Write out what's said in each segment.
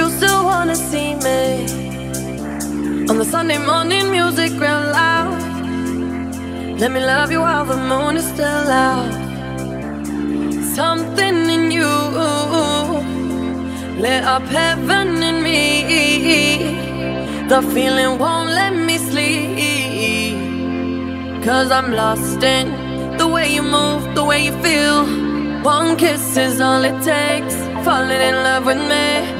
you still wanna see me. On the Sunday morning, music real loud. Let me love you while the moon is still out. Something in you lit up heaven in me. The feeling won't let me sleep. Cause I'm lost in the way you move, the way you feel. One kiss is all it takes. Falling in love with me.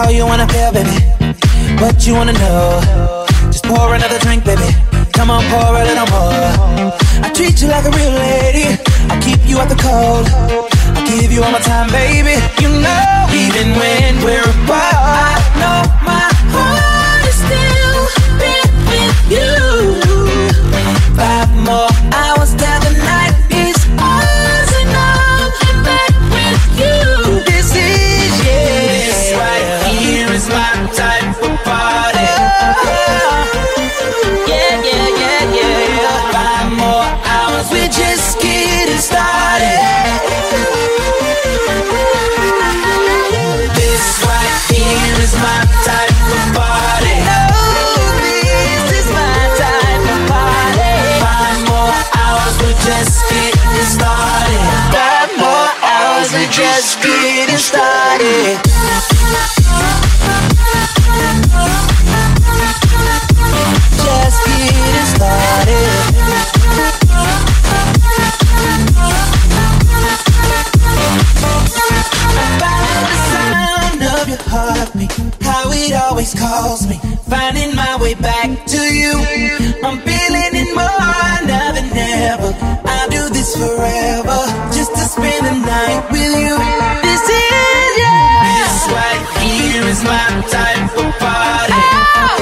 how you wanna feel, baby. What you wanna know? Just pour another drink, baby. Come on, pour a little more. I treat you like a real lady. I keep you out the cold. I give you all my time, baby. You know, even when we're apart, I know my forever just to spend the night with you. This is yeah. This right here is my type of party. Oh.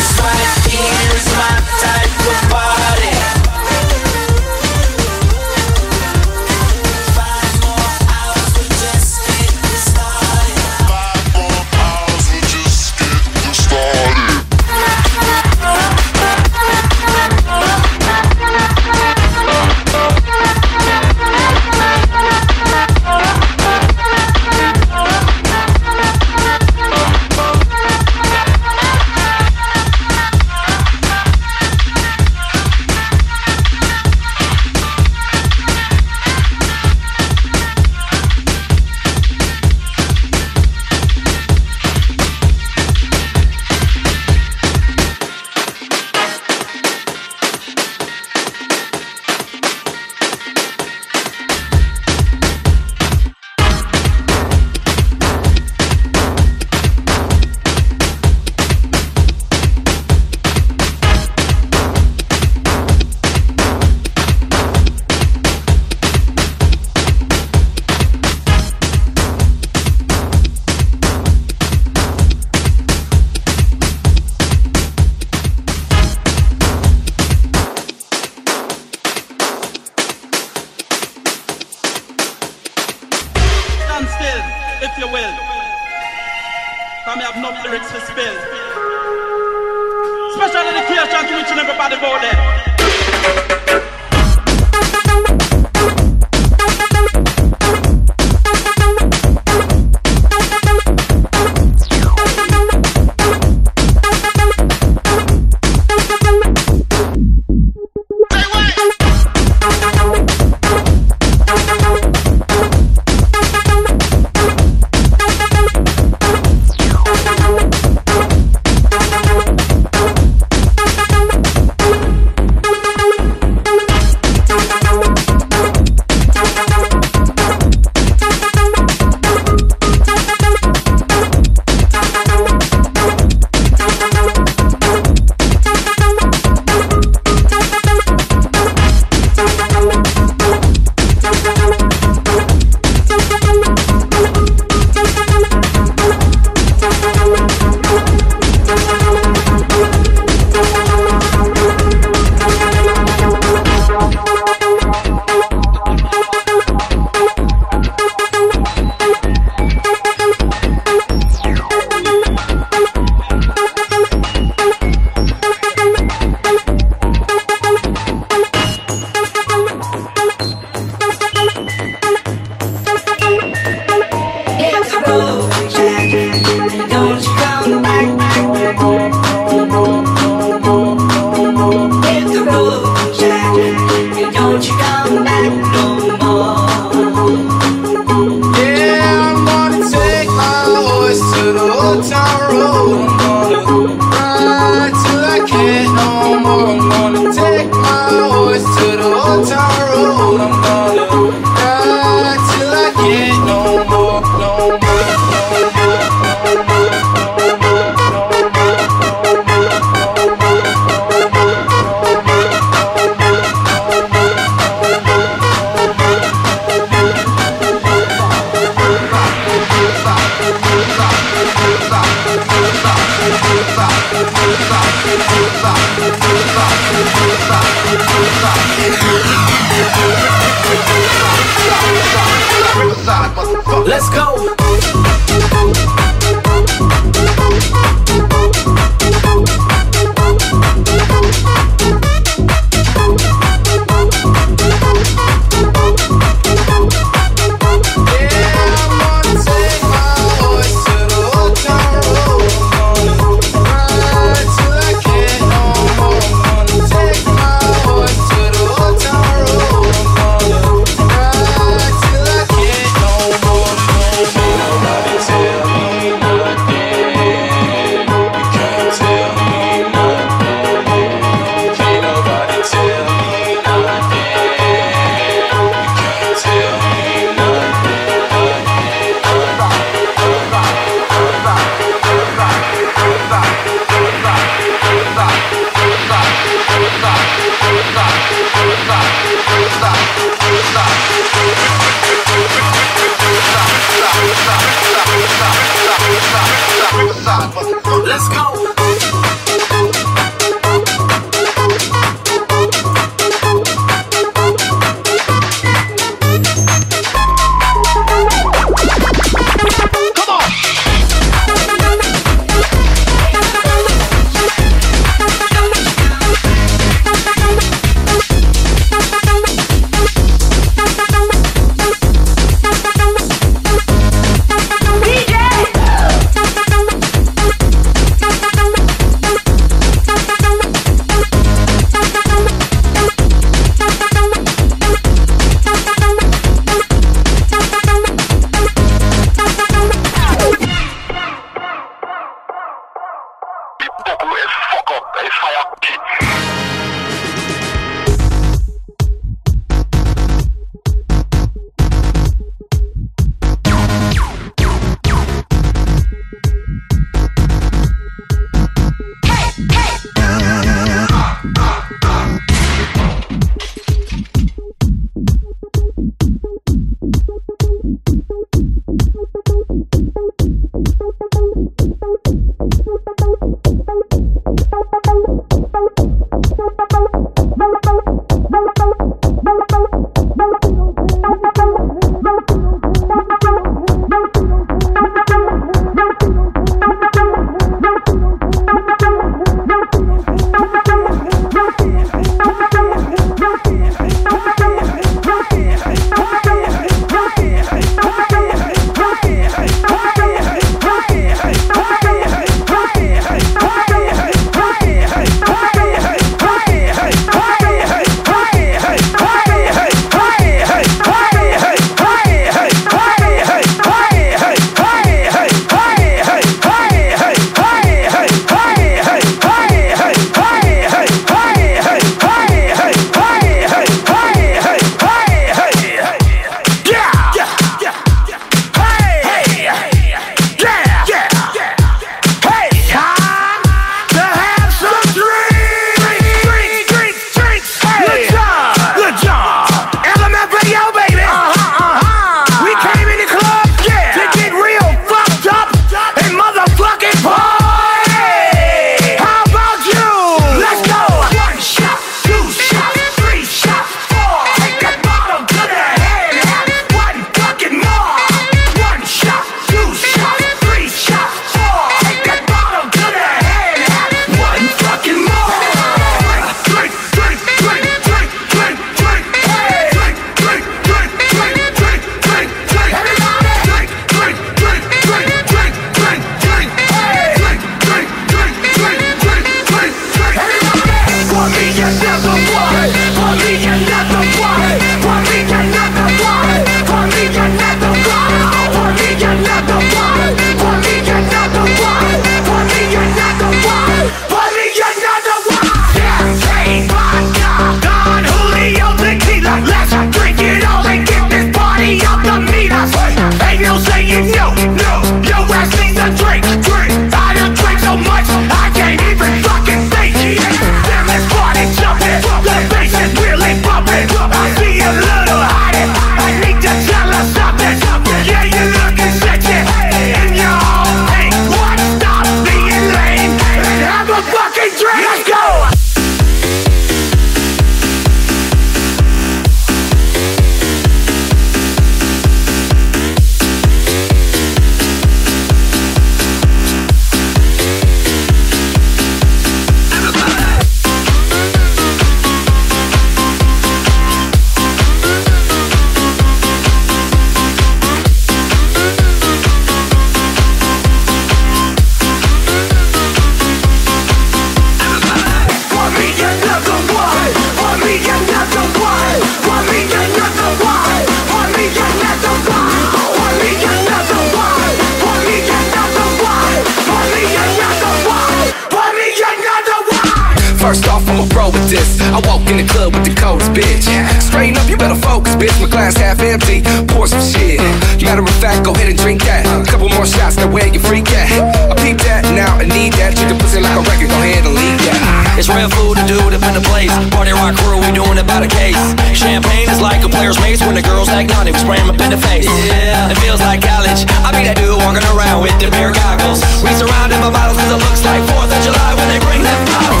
Real food to do to in the place. Party rock crew, we doing it by the case. Champagne is like a player's mace when the girls act naughty, we spray them up in the face. Yeah, it feels like college. I be that dude walking around with the beer goggles. We surrounded by bottles cause it looks like 4th of July when they bring them bottles.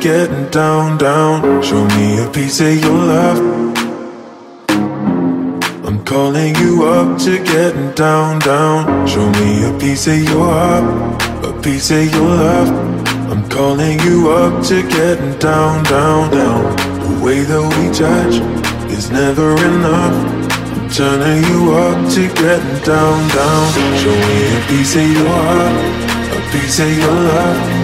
Getting down, down. Show me a piece of your love. I'm calling you up to getting down, down. Show me a piece of your heart, a piece of your love. I'm calling you up to getting down, down, down. The way that we judge is never enough. I'm Turning you up to getting down, down. Show me a piece of your heart, a piece of your love.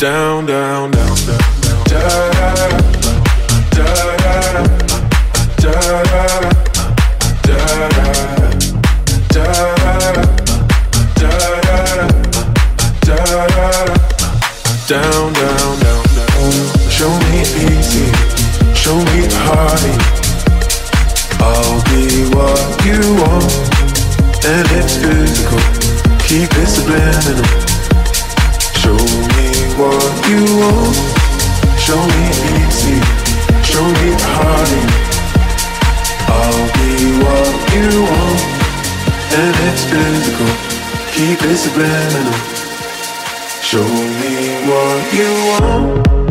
Down, down, down, down, down. Down, down, down, down. Show me easy, show me party. I'll be what you want, and it's physical. Keep it subliminal. Show me what you want. Show me easy. Show me party. I'll be what you want. And it's physical. Keep it subliminal. Show me what you want.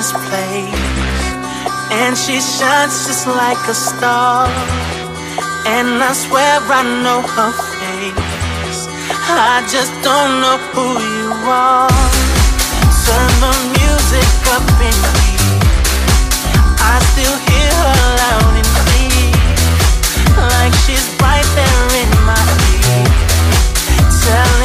this place. And she shines just like a star. And I swear I know her face. I just don't know who you are. Turn the music up in me. I still hear her loud and clear. Like she's right there in my ear. Tell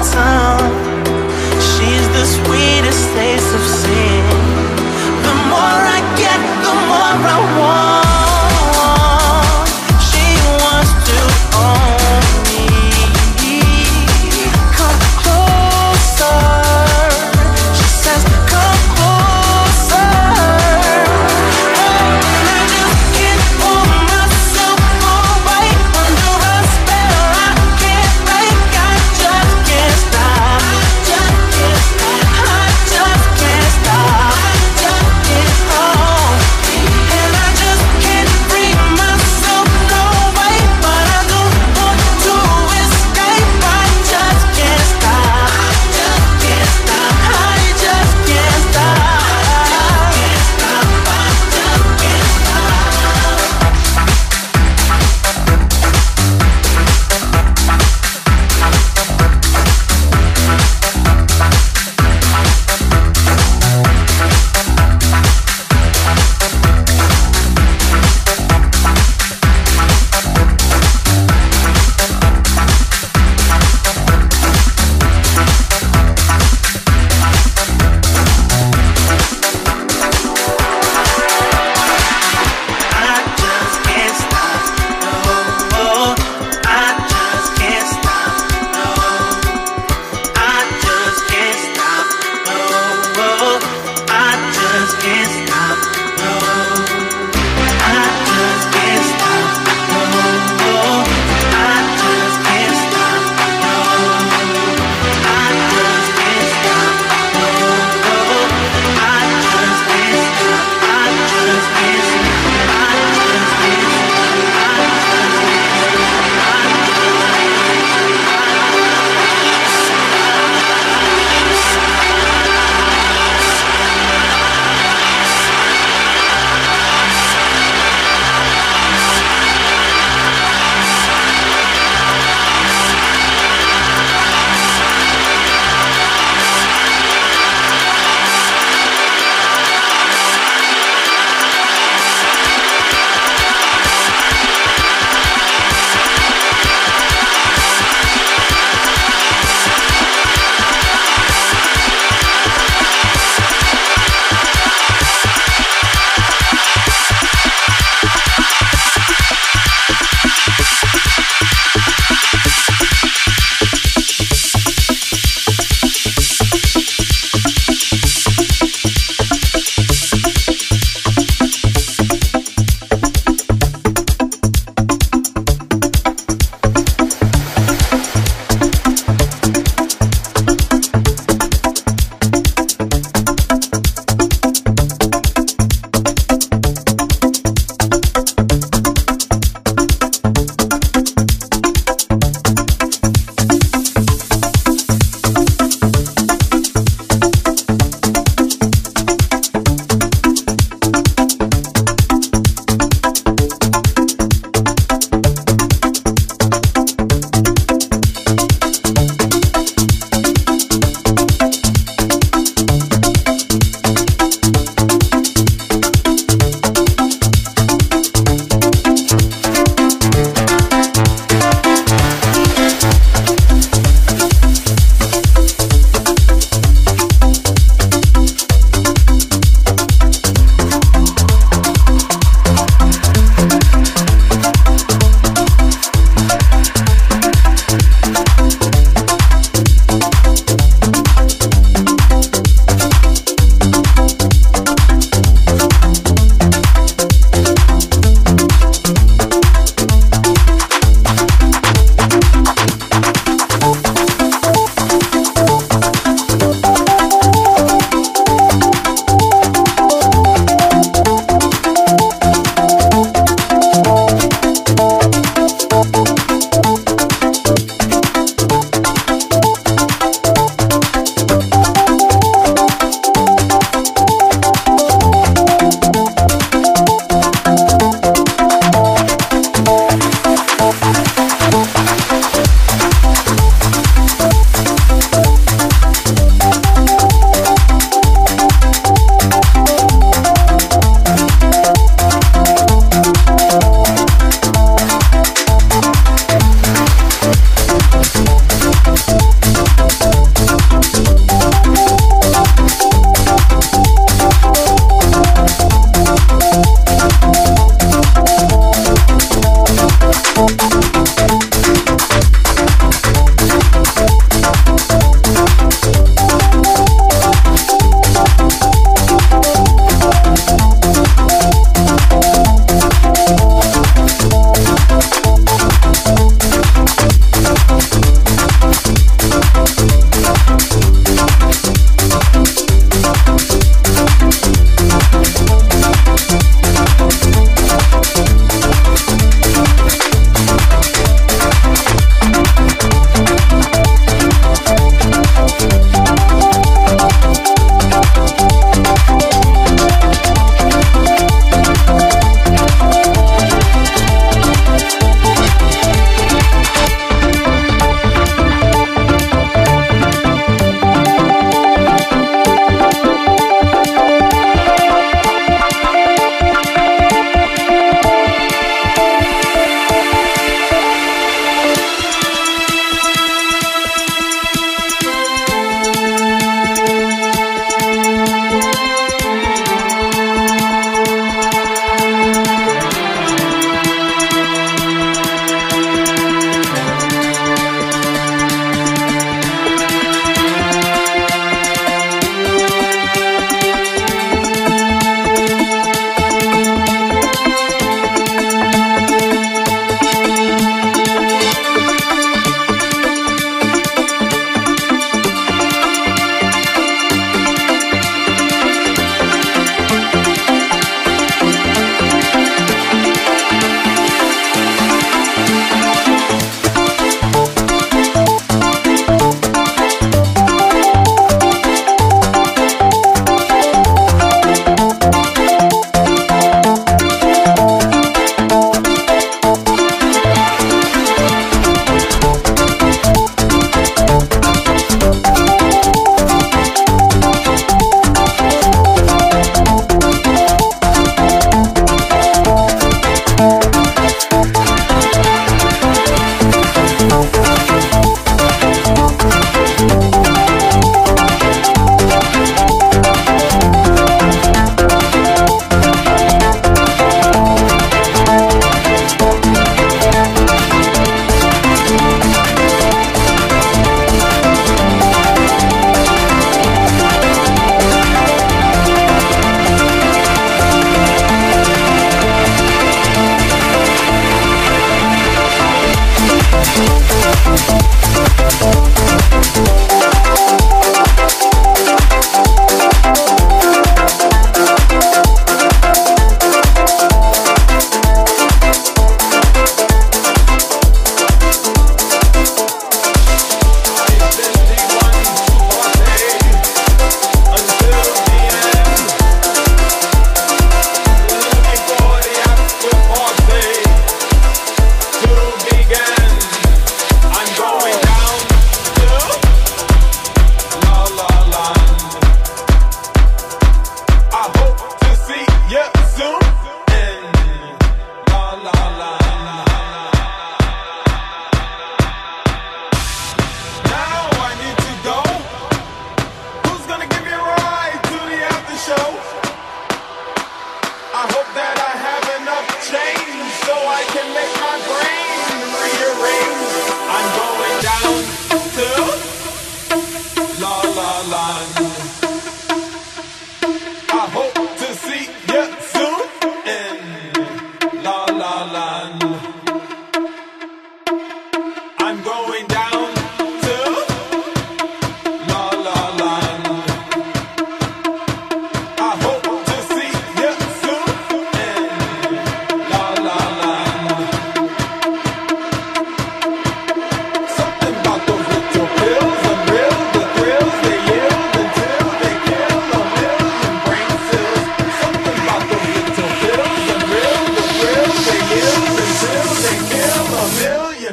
my. She's the sweetest taste of sin.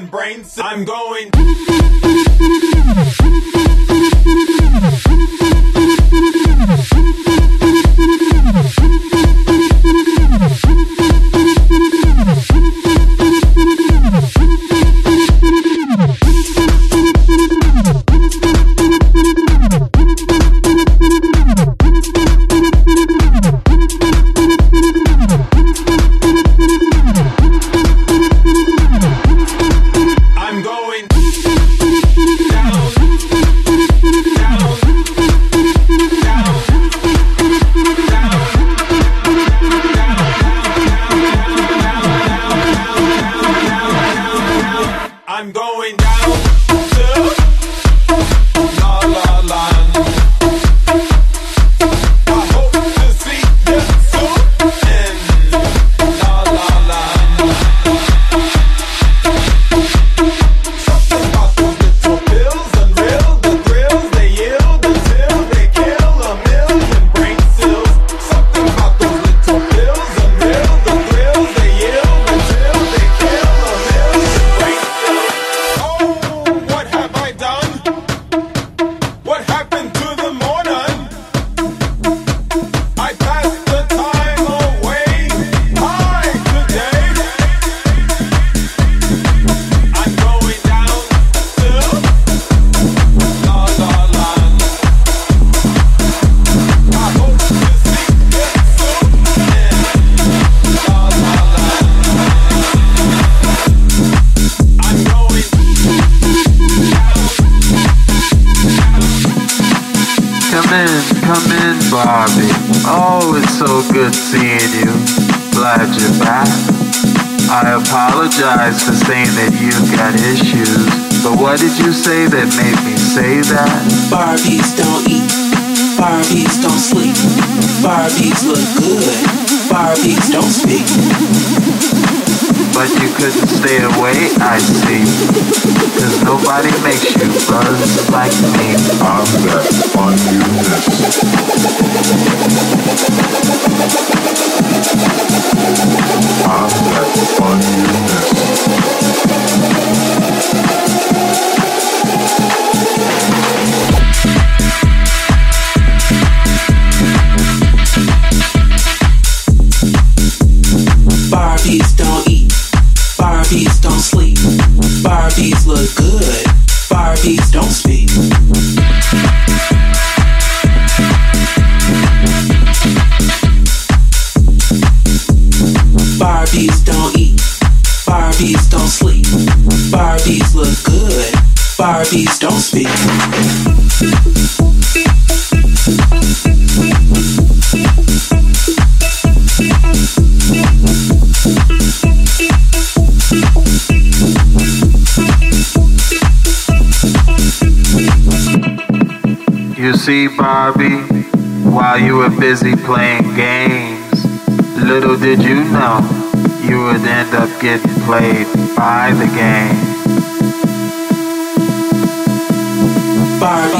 brain cells. I'm going. Nobody makes you buzz like me. I'm the fun. I'm the. See, Barbie, while you were busy playing games, little did you know you would end up getting played by the game. Barbie.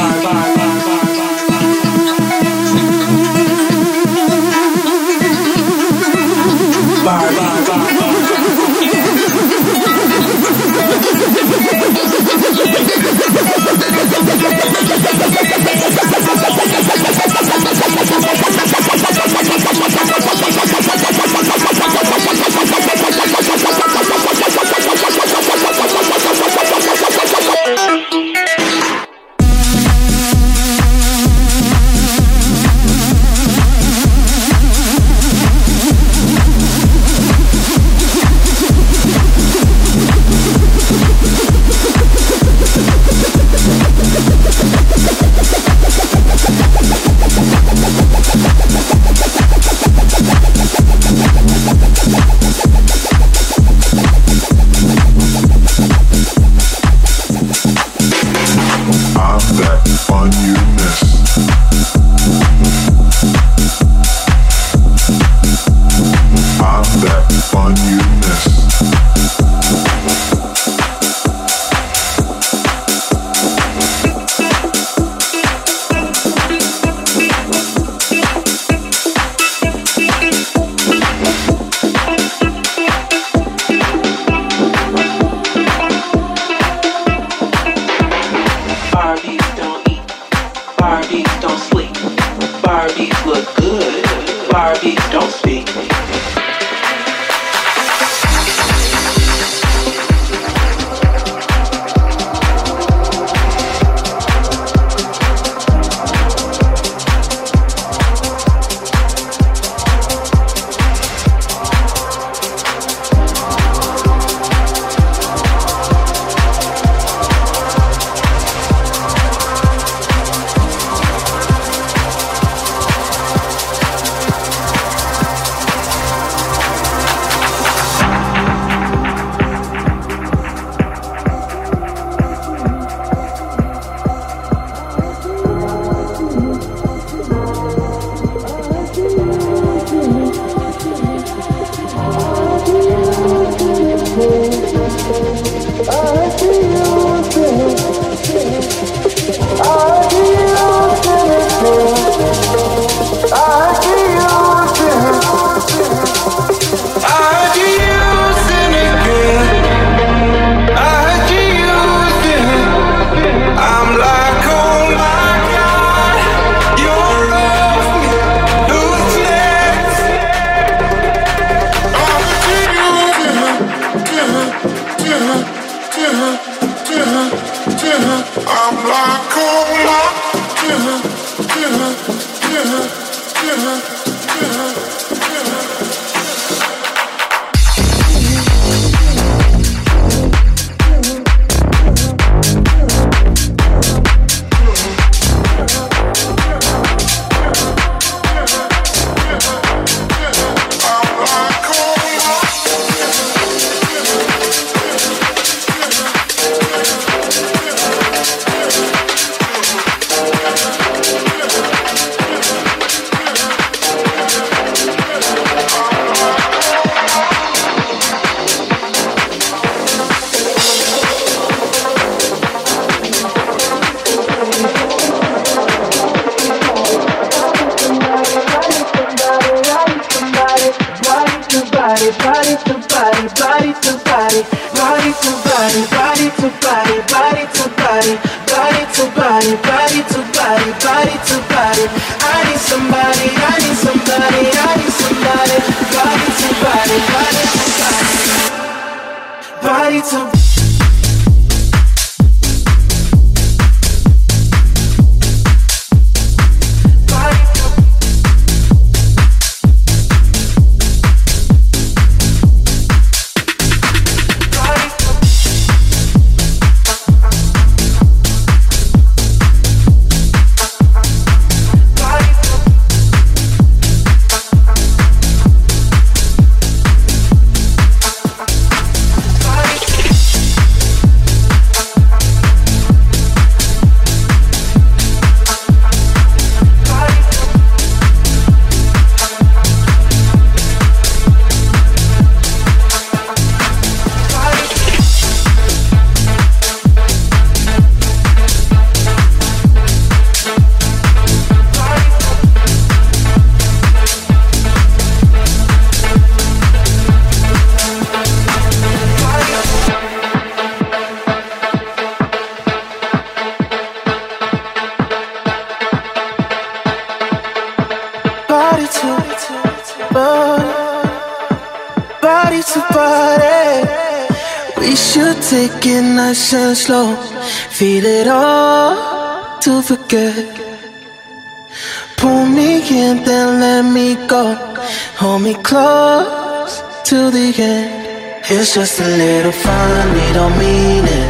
To the end. It's just a little fun, we don't mean it.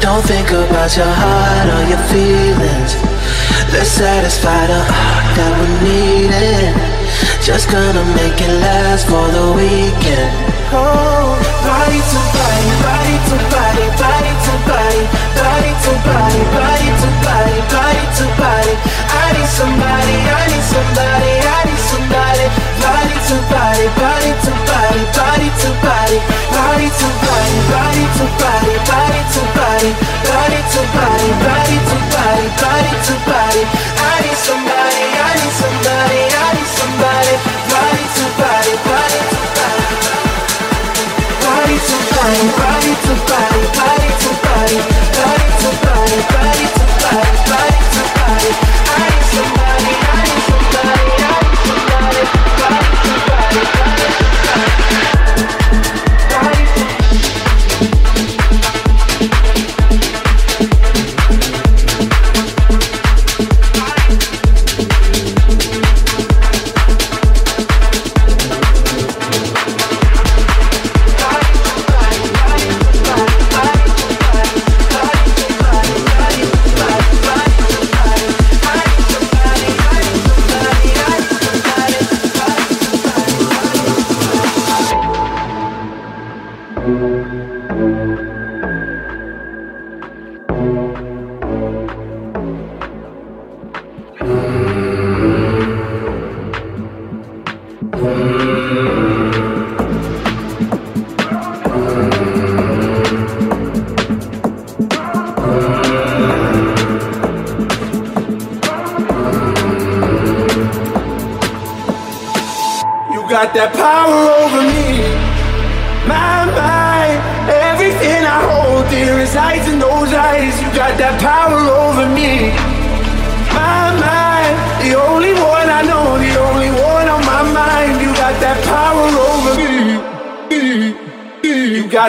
Don't think about your heart or your feelings. Let's satisfy the heart that we need it. Just gonna make it last for the weekend. Oh, body to body, body to body, body to body, body to body, body to body, body to body. I need somebody, I need somebody, I need to body, body to body, body to body, body to body, body to body, body to body, body to body, body to body, body to body. I need somebody, I need somebody, I need somebody. Body to body, body to body. Body to body, body to body, body to body, body to body, body to body,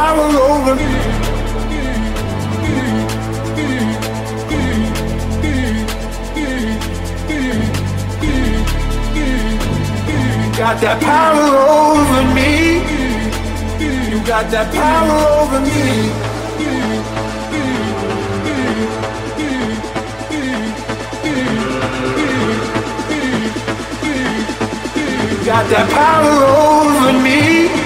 Power over me. got that power over me. You got that power over me. Got that power over me.